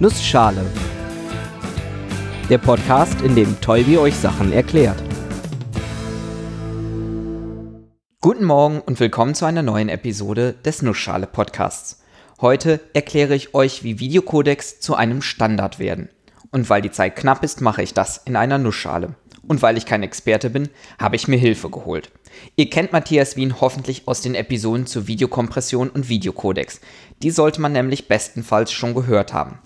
Nussschale. Der Podcast, in dem Tolbi euch Sachen erklärt. Guten Morgen und willkommen zu einer neuen Episode des Nussschale Podcasts. Heute erkläre ich euch, wie Videocodecs zu einem Standard werden. Und weil die Zeit knapp ist, mache ich das in einer Nussschale. Und weil ich kein Experte bin, habe ich mir Hilfe geholt. Ihr kennt Matthias Wien hoffentlich aus den Episoden zur Videokompression und Videocodex. Die sollte man nämlich bestenfalls schon gehört haben.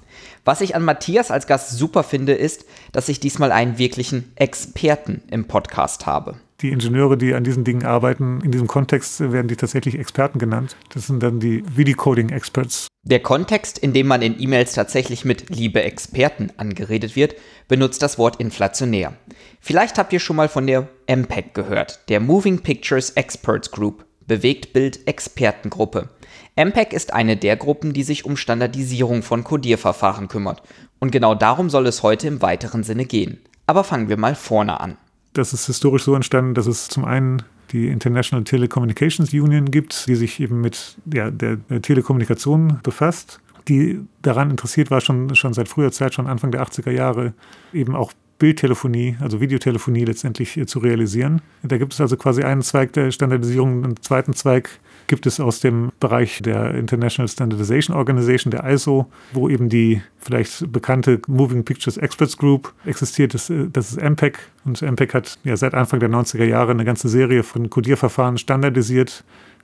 Was ich an Matthias als Gast super finde, ist, dass ich diesmal einen wirklichen Experten im Podcast habe die Ingenieure, die an diesen Dingen arbeiten, in diesem Kontext werden die tatsächlich Experten genannt. Das sind dann die Videocoding-Experts. Der Kontext, in dem man in E-Mails tatsächlich mit liebe Experten angeredet wird, benutzt das Wort inflationär. Vielleicht habt ihr schon mal von der MPEG gehört, der Moving Pictures Experts Group, Bewegtbild-Expertengruppe. MPEG ist eine der Gruppen, die sich um Standardisierung von Codierverfahren kümmert. Und genau darum soll es heute im weiteren Sinne gehen. Aber fangen wir mal vorne an das ist historisch so entstanden, dass es zum einen die International Telecommunications Union gibt, die sich eben mit ja, der, Telekommunikation befasst, die daran interessiert war, schon, schon seit früher Zeit, schon Anfang der 80er Jahre, eben auch Bildtelefonie, also Videotelefonie letztendlich zu realisieren. Da gibt es also quasi einen Zweig der Standardisierung, einen zweiten Zweig, gibt es aus dem Bereich der International Standardization Organization, der ISO, wo eben die vielleicht bekannte Moving Pictures Experts Group existiert. Das, das ist MPEG und MPEG hat ja seit Anfang der 90er Jahre eine ganze Serie von Codierverfahren standardisiert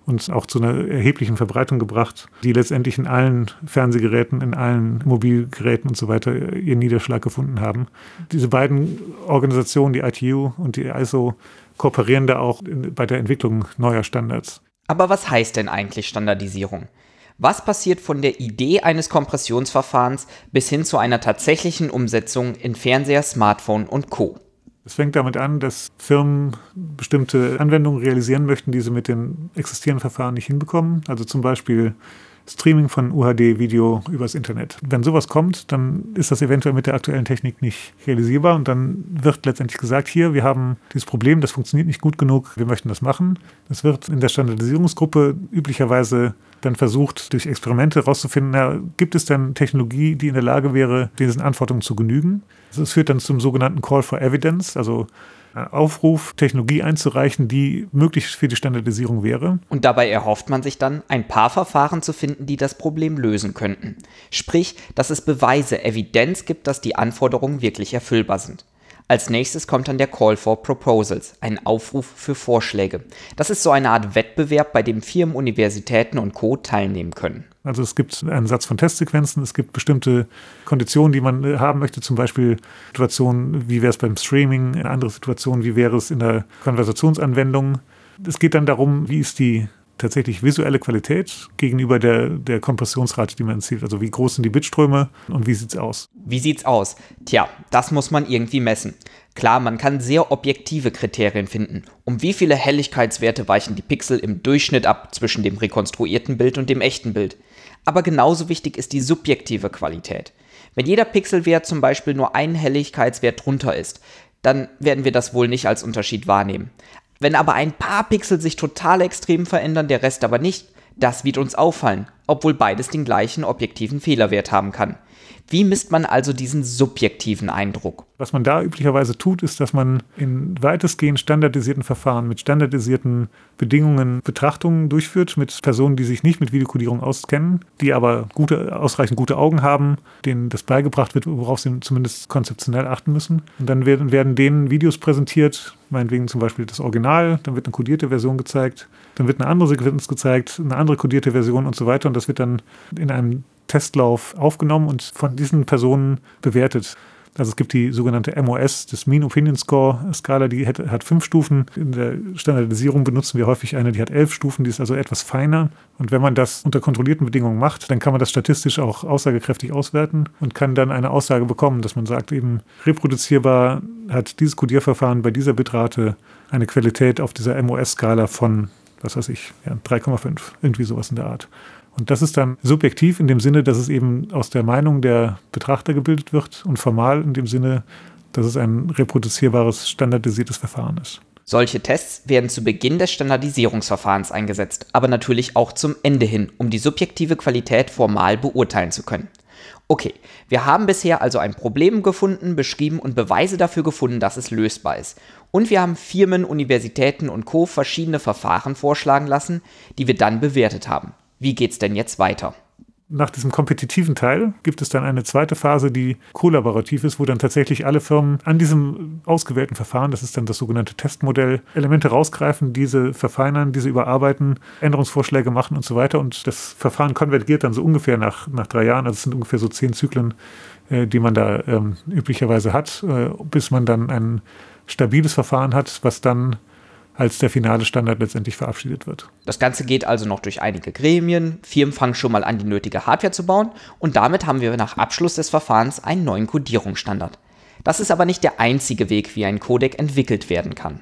und auch zu einer erheblichen Verbreitung gebracht, die letztendlich in allen Fernsehgeräten, in allen Mobilgeräten und so weiter ihren Niederschlag gefunden haben. Diese beiden Organisationen, die ITU und die ISO, kooperieren da auch bei der Entwicklung neuer Standards. Aber was heißt denn eigentlich Standardisierung? Was passiert von der Idee eines Kompressionsverfahrens bis hin zu einer tatsächlichen Umsetzung in Fernseher, Smartphone und Co? Es fängt damit an, dass Firmen bestimmte Anwendungen realisieren möchten, die sie mit den existierenden Verfahren nicht hinbekommen. Also zum Beispiel Streaming von UHD-Video übers Internet. Wenn sowas kommt, dann ist das eventuell mit der aktuellen Technik nicht realisierbar und dann wird letztendlich gesagt, hier, wir haben dieses Problem, das funktioniert nicht gut genug, wir möchten das machen. Das wird in der Standardisierungsgruppe üblicherweise dann versucht, durch Experimente herauszufinden, gibt es denn Technologie, die in der Lage wäre, diesen Anforderungen zu genügen. Das führt dann zum sogenannten Call for Evidence, also Aufruf, Technologie einzureichen, die möglich für die Standardisierung wäre. Und dabei erhofft man sich dann, ein paar Verfahren zu finden, die das Problem lösen könnten. Sprich, dass es Beweise, Evidenz gibt, dass die Anforderungen wirklich erfüllbar sind. Als nächstes kommt dann der Call for Proposals, ein Aufruf für Vorschläge. Das ist so eine Art Wettbewerb, bei dem Firmen, Universitäten und Co. teilnehmen können. Also es gibt einen Satz von Testsequenzen, es gibt bestimmte Konditionen, die man äh, haben möchte, zum Beispiel Situationen, wie wäre es beim Streaming, eine andere Situation, wie wäre es in der Konversationsanwendung. Es geht dann darum, wie ist die tatsächlich visuelle Qualität gegenüber der, der Kompressionsrate, die man zielt. Also wie groß sind die Bitströme und wie sieht es aus? Wie sieht's aus? Tja, das muss man irgendwie messen. Klar, man kann sehr objektive Kriterien finden. Um wie viele Helligkeitswerte weichen die Pixel im Durchschnitt ab zwischen dem rekonstruierten Bild und dem echten Bild? Aber genauso wichtig ist die subjektive Qualität. Wenn jeder Pixelwert zum Beispiel nur ein Helligkeitswert drunter ist, dann werden wir das wohl nicht als Unterschied wahrnehmen. Wenn aber ein paar Pixel sich total extrem verändern, der Rest aber nicht, das wird uns auffallen, obwohl beides den gleichen objektiven Fehlerwert haben kann. Wie misst man also diesen subjektiven Eindruck? Was man da üblicherweise tut, ist, dass man in weitestgehend standardisierten Verfahren mit standardisierten Bedingungen Betrachtungen durchführt mit Personen, die sich nicht mit Videokodierung auskennen, die aber gute, ausreichend gute Augen haben, denen das beigebracht wird, worauf sie zumindest konzeptionell achten müssen. Und dann werden, werden denen Videos präsentiert, meinetwegen zum Beispiel das Original, dann wird eine kodierte Version gezeigt, dann wird eine andere Sequenz gezeigt, eine andere kodierte Version und so weiter. Und das wird dann in einem Testlauf aufgenommen und von diesen Personen bewertet. Also es gibt die sogenannte MOS, das Mean Opinion Score Skala, die hat, hat, fünf Stufen. In der Standardisierung benutzen wir häufig eine, die hat elf Stufen, die ist also etwas feiner. Und wenn man das unter kontrollierten Bedingungen macht, dann kann man das statistisch auch aussagekräftig auswerten und kann dann eine Aussage bekommen, dass man sagt, eben reproduzierbar hat dieses Codierverfahren bei dieser Bitrate eine Qualität auf dieser MOS-Skala von, was weiß ich, ja, 3,5, irgendwie sowas in der Art. Und das ist dann subjektiv in dem Sinne, dass es eben aus der Meinung der Betrachter gebildet wird und formal in dem Sinne, dass es ein reproduzierbares, standardisiertes Verfahren ist. Solche Tests werden zu Beginn des Standardisierungsverfahrens eingesetzt, aber natürlich auch zum Ende hin, um die subjektive Qualität formal beurteilen zu können. Okay, wir haben bisher also ein Problem gefunden, beschrieben und Beweise dafür gefunden, dass es lösbar ist. Und wir haben Firmen, Universitäten und Co. verschiedene Verfahren vorschlagen lassen, die wir dann bewertet haben. Wie geht's denn jetzt weiter? Nach diesem kompetitiven Teil gibt es dann eine zweite Phase, die kollaborativ ist, wo dann tatsächlich alle Firmen an diesem ausgewählten Verfahren, das ist dann das sogenannte Testmodell, Elemente rausgreifen, diese verfeinern, diese überarbeiten, Änderungsvorschläge machen und so weiter. Und das Verfahren konvergiert dann so ungefähr nach, nach drei Jahren, also es sind ungefähr so zehn Zyklen, äh, die man da ähm, üblicherweise hat, äh, bis man dann ein stabiles Verfahren hat, was dann als der finale Standard letztendlich verabschiedet wird. Das Ganze geht also noch durch einige Gremien, Firmen fangen schon mal an, die nötige Hardware zu bauen und damit haben wir nach Abschluss des Verfahrens einen neuen Codierungsstandard. Das ist aber nicht der einzige Weg, wie ein Codec entwickelt werden kann.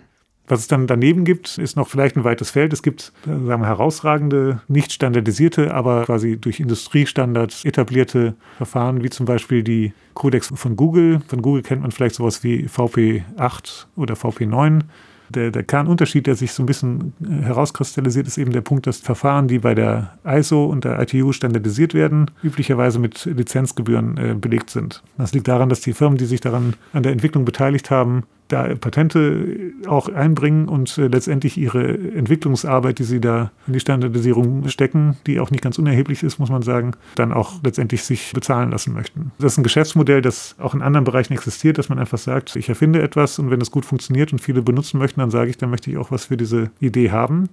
Was es dann daneben gibt, ist noch vielleicht ein weites Feld. Es gibt sagen wir, herausragende, nicht standardisierte, aber quasi durch Industriestandards etablierte Verfahren, wie zum Beispiel die Codecs von Google. Von Google kennt man vielleicht sowas wie VP8 oder VP9 der, der Kernunterschied, der sich so ein bisschen äh, herauskristallisiert, ist eben der Punkt, dass Verfahren, die bei der ISO und der ITU standardisiert werden, üblicherweise mit Lizenzgebühren äh, belegt sind. Das liegt daran, dass die Firmen, die sich daran an der Entwicklung beteiligt haben, da Patente auch einbringen und äh, letztendlich ihre Entwicklungsarbeit, die sie da in die Standardisierung stecken, die auch nicht ganz unerheblich ist, muss man sagen, dann auch letztendlich sich bezahlen lassen möchten. Das ist ein Geschäftsmodell, das auch in anderen Bereichen existiert, dass man einfach sagt, ich erfinde etwas und wenn es gut funktioniert und viele benutzen möchten, dann sage ich, dann möchte ich auch was für diese Idee haben.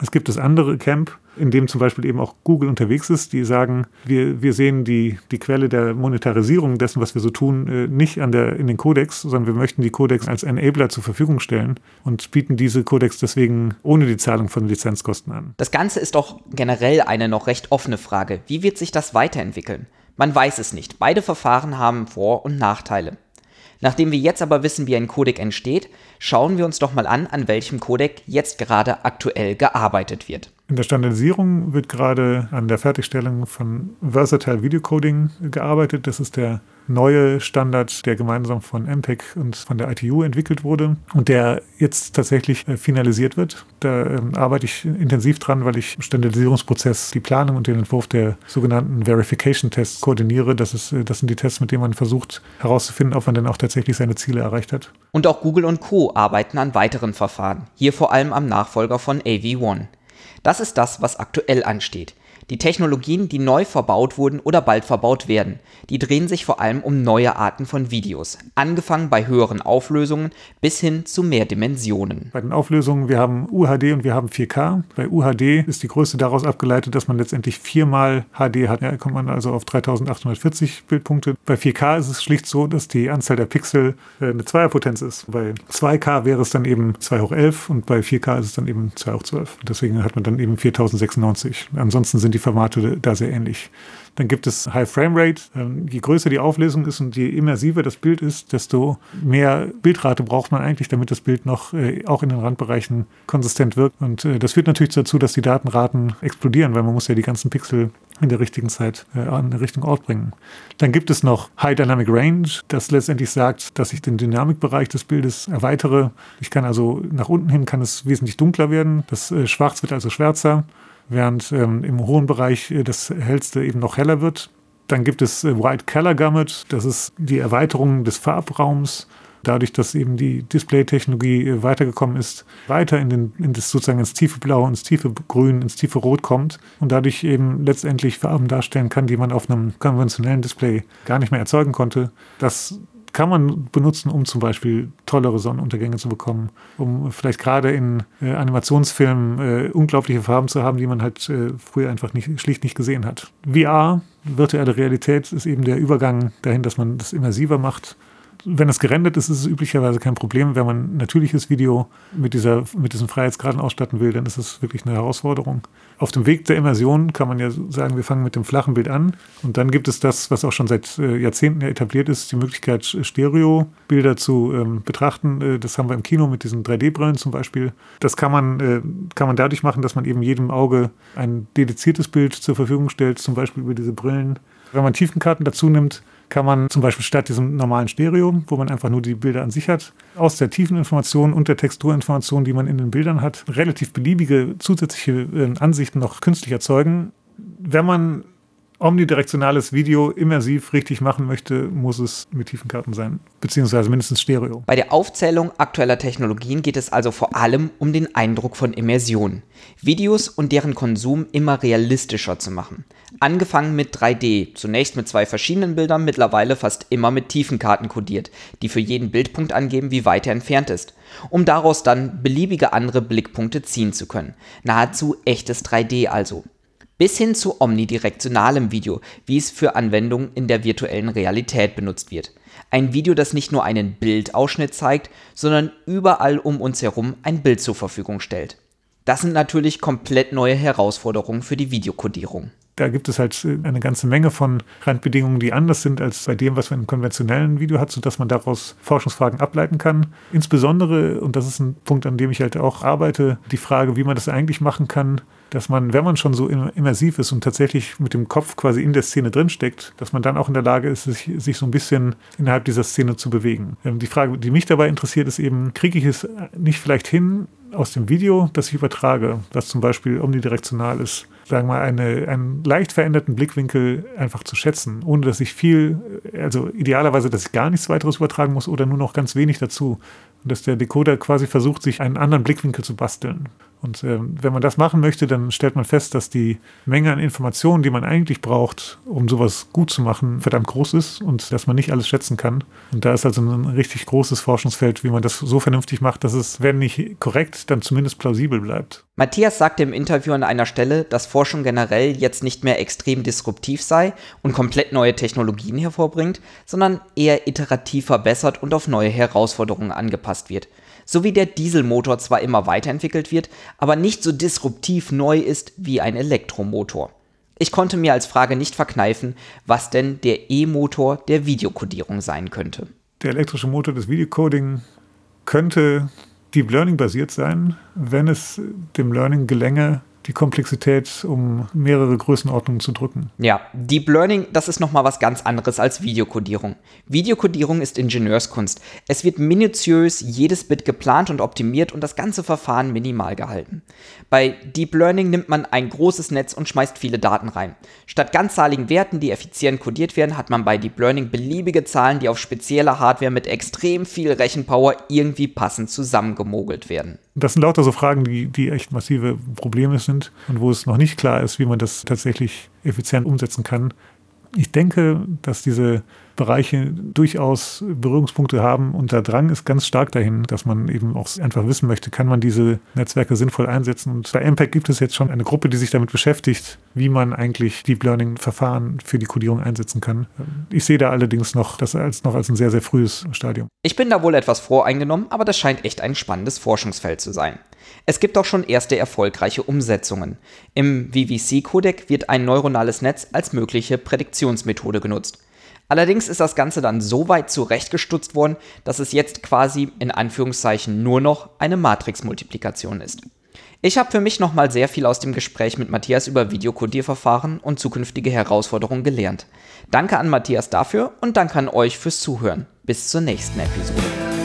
Es gibt das andere Camp, in dem zum Beispiel eben auch Google unterwegs ist, die sagen, wir, wir sehen die, die Quelle der Monetarisierung dessen, was wir so tun, äh, nicht an der, in den Codex, sondern wir möchten die Codex als Enabler zur Verfügung stellen und bieten diese Codex deswegen ohne die Zahlung von Lizenzkosten an. Das Ganze ist doch generell eine noch recht offene Frage. Wie wird sich das weiterentwickeln? Man weiß es nicht. Beide Verfahren haben Vor- und Nachteile. Nachdem wir jetzt aber wissen, wie ein Codec entsteht, schauen wir uns doch mal an, an welchem Codec jetzt gerade aktuell gearbeitet wird. In der Standardisierung wird gerade an der Fertigstellung von Versatile Video Coding gearbeitet. Das ist der neue Standard, der gemeinsam von MTech und von der ITU entwickelt wurde und der jetzt tatsächlich äh, finalisiert wird. Da ähm, arbeite ich intensiv dran, weil ich im Standardisierungsprozess die Planung und den Entwurf der sogenannten Verification Tests koordiniere. Das, ist, äh, das sind die Tests, mit denen man versucht herauszufinden, ob man denn auch tatsächlich seine Ziele erreicht hat. Und auch Google und Co. arbeiten an weiteren Verfahren, hier vor allem am Nachfolger von AV1. Das ist das, was aktuell ansteht. Die Technologien, die neu verbaut wurden oder bald verbaut werden, die drehen sich vor allem um neue Arten von Videos, angefangen bei höheren Auflösungen bis hin zu mehr Dimensionen. Bei den Auflösungen, wir haben UHD und wir haben 4K. Bei UHD ist die Größe daraus abgeleitet, dass man letztendlich viermal HD hat. Da kommt man also auf 3840 Bildpunkte. Bei 4K ist es schlicht so, dass die Anzahl der Pixel äh, eine Zweierpotenz ist. Bei 2K wäre es dann eben 2 hoch 11 und bei 4K ist es dann eben 2 hoch 12. Deswegen hat man dann eben 4096. Ansonsten sind die Formate da sehr ähnlich. Dann gibt es High Frame Rate. Ähm, je größer die Auflösung ist und je immersiver das Bild ist, desto mehr Bildrate braucht man eigentlich, damit das Bild noch äh, auch in den Randbereichen konsistent wirkt. Und äh, das führt natürlich dazu, dass die Datenraten explodieren, weil man muss ja die ganzen Pixel in der richtigen Zeit äh, an den richtigen Ort bringen. Dann gibt es noch High Dynamic Range, das letztendlich sagt, dass ich den Dynamikbereich des Bildes erweitere. Ich kann also nach unten hin kann es wesentlich dunkler werden. Das äh, Schwarz wird also schwärzer während ähm, im hohen Bereich äh, das hellste eben noch heller wird. Dann gibt es äh, White Color Gamut, das ist die Erweiterung des Farbraums, dadurch, dass eben die Display-Technologie äh, weitergekommen ist, weiter in, den, in das sozusagen ins tiefe Blau, ins tiefe Grün, ins tiefe Rot kommt und dadurch eben letztendlich Farben darstellen kann, die man auf einem konventionellen Display gar nicht mehr erzeugen konnte. Das kann man benutzen, um zum Beispiel tollere Sonnenuntergänge zu bekommen, um vielleicht gerade in äh, Animationsfilmen äh, unglaubliche Farben zu haben, die man halt äh, früher einfach nicht, schlicht nicht gesehen hat. VR, virtuelle Realität, ist eben der Übergang dahin, dass man das immersiver macht wenn es gerendert ist, ist es üblicherweise kein Problem. Wenn man natürliches Video mit, dieser, mit diesen Freiheitsgraden ausstatten will, dann ist es wirklich eine Herausforderung. Auf dem Weg der Immersion kann man ja sagen, wir fangen mit dem flachen Bild an. Und dann gibt es das, was auch schon seit äh, Jahrzehnten etabliert ist, die Möglichkeit, Stereo-Bilder zu ähm, betrachten. Äh, das haben wir im Kino mit diesen 3D-Brillen zum Beispiel. Das kann man, äh, kann man dadurch machen, dass man eben jedem Auge ein dediziertes Bild zur Verfügung stellt, zum Beispiel über diese Brillen. Wenn man Tiefenkarten dazu nimmt, kann man zum Beispiel statt diesem normalen Stereo, wo man einfach nur die Bilder an sich hat, aus der Tiefeninformation und der Texturinformation, die man in den Bildern hat, relativ beliebige zusätzliche äh, Ansichten noch künstlich erzeugen. Wenn man omnidirektionales Video immersiv richtig machen möchte, muss es mit Tiefenkarten sein, beziehungsweise mindestens Stereo. Bei der Aufzählung aktueller Technologien geht es also vor allem um den Eindruck von Immersion. Videos und deren Konsum immer realistischer zu machen. Angefangen mit 3D, zunächst mit zwei verschiedenen Bildern, mittlerweile fast immer mit Tiefenkarten kodiert, die für jeden Bildpunkt angeben, wie weit er entfernt ist, um daraus dann beliebige andere Blickpunkte ziehen zu können. Nahezu echtes 3D also bis hin zu omnidirektionalem Video, wie es für Anwendungen in der virtuellen Realität benutzt wird. Ein Video, das nicht nur einen Bildausschnitt zeigt, sondern überall um uns herum ein Bild zur Verfügung stellt. Das sind natürlich komplett neue Herausforderungen für die Videokodierung. Da gibt es halt eine ganze Menge von Randbedingungen, die anders sind als bei dem, was man im konventionellen Video hat, sodass man daraus Forschungsfragen ableiten kann. Insbesondere, und das ist ein Punkt, an dem ich halt auch arbeite, die Frage, wie man das eigentlich machen kann, dass man, wenn man schon so immersiv ist und tatsächlich mit dem Kopf quasi in der Szene drinsteckt, dass man dann auch in der Lage ist, sich, sich so ein bisschen innerhalb dieser Szene zu bewegen. Ähm, die Frage, die mich dabei interessiert, ist eben, kriege ich es nicht vielleicht hin aus dem Video, das ich übertrage, was zum Beispiel omnidirektional ist, sagen wir mal, eine, einen leicht veränderten Blickwinkel einfach zu schätzen, ohne dass ich viel, also idealerweise, dass ich gar nichts weiteres übertragen muss oder nur noch ganz wenig dazu. Und dass der Decoder quasi versucht, sich einen anderen Blickwinkel zu basteln. Und äh, wenn man das machen möchte, dann stellt man fest, dass die Menge an Informationen, die man eigentlich braucht, um sowas gut zu machen, verdammt groß ist und dass man nicht alles schätzen kann. Und da ist also ein richtig großes Forschungsfeld, wie man das so vernünftig macht, dass es, wenn nicht korrekt, dann zumindest plausibel bleibt. Matthias sagte im Interview an einer Stelle, dass Forschung generell jetzt nicht mehr extrem disruptiv sei und komplett neue Technologien hervorbringt, sondern eher iterativ verbessert und auf neue Herausforderungen angepasst wird so wie der Dieselmotor zwar immer weiterentwickelt wird, aber nicht so disruptiv neu ist wie ein Elektromotor. Ich konnte mir als Frage nicht verkneifen, was denn der E-Motor der Videokodierung sein könnte. Der elektrische Motor des Videocoding könnte Deep Learning basiert sein, wenn es dem Learning gelänge, die Komplexität um mehrere Größenordnungen zu drücken. Ja, Deep Learning, das ist nochmal was ganz anderes als Videokodierung. Videokodierung ist Ingenieurskunst. Es wird minutiös jedes Bit geplant und optimiert und das ganze Verfahren minimal gehalten. Bei Deep Learning nimmt man ein großes Netz und schmeißt viele Daten rein. Statt ganzzahligen Werten, die effizient kodiert werden, hat man bei Deep Learning beliebige Zahlen, die auf spezieller Hardware mit extrem viel Rechenpower irgendwie passend zusammengemogelt werden. Das sind lauter so Fragen, die, die echt massive Probleme sind und wo es noch nicht klar ist, wie man das tatsächlich effizient umsetzen kann. Ich denke, dass diese Bereiche durchaus Berührungspunkte haben und der Drang ist ganz stark dahin, dass man eben auch einfach wissen möchte, kann man diese Netzwerke sinnvoll einsetzen. Und bei MPEG gibt es jetzt schon eine Gruppe, die sich damit beschäftigt, wie man eigentlich Deep Learning Verfahren für die Codierung einsetzen kann. Ich sehe da allerdings noch das als noch als ein sehr, sehr frühes Stadium. Ich bin da wohl etwas voreingenommen, aber das scheint echt ein spannendes Forschungsfeld zu sein. Es gibt auch schon erste erfolgreiche Umsetzungen. Im VVC-Codec wird ein neuronales Netz als mögliche Prädiktionsmethode genutzt. Allerdings ist das Ganze dann so weit zurechtgestutzt worden, dass es jetzt quasi in Anführungszeichen nur noch eine Matrix-Multiplikation ist. Ich habe für mich nochmal sehr viel aus dem Gespräch mit Matthias über Videokodierverfahren und zukünftige Herausforderungen gelernt. Danke an Matthias dafür und danke an euch fürs Zuhören. Bis zur nächsten Episode.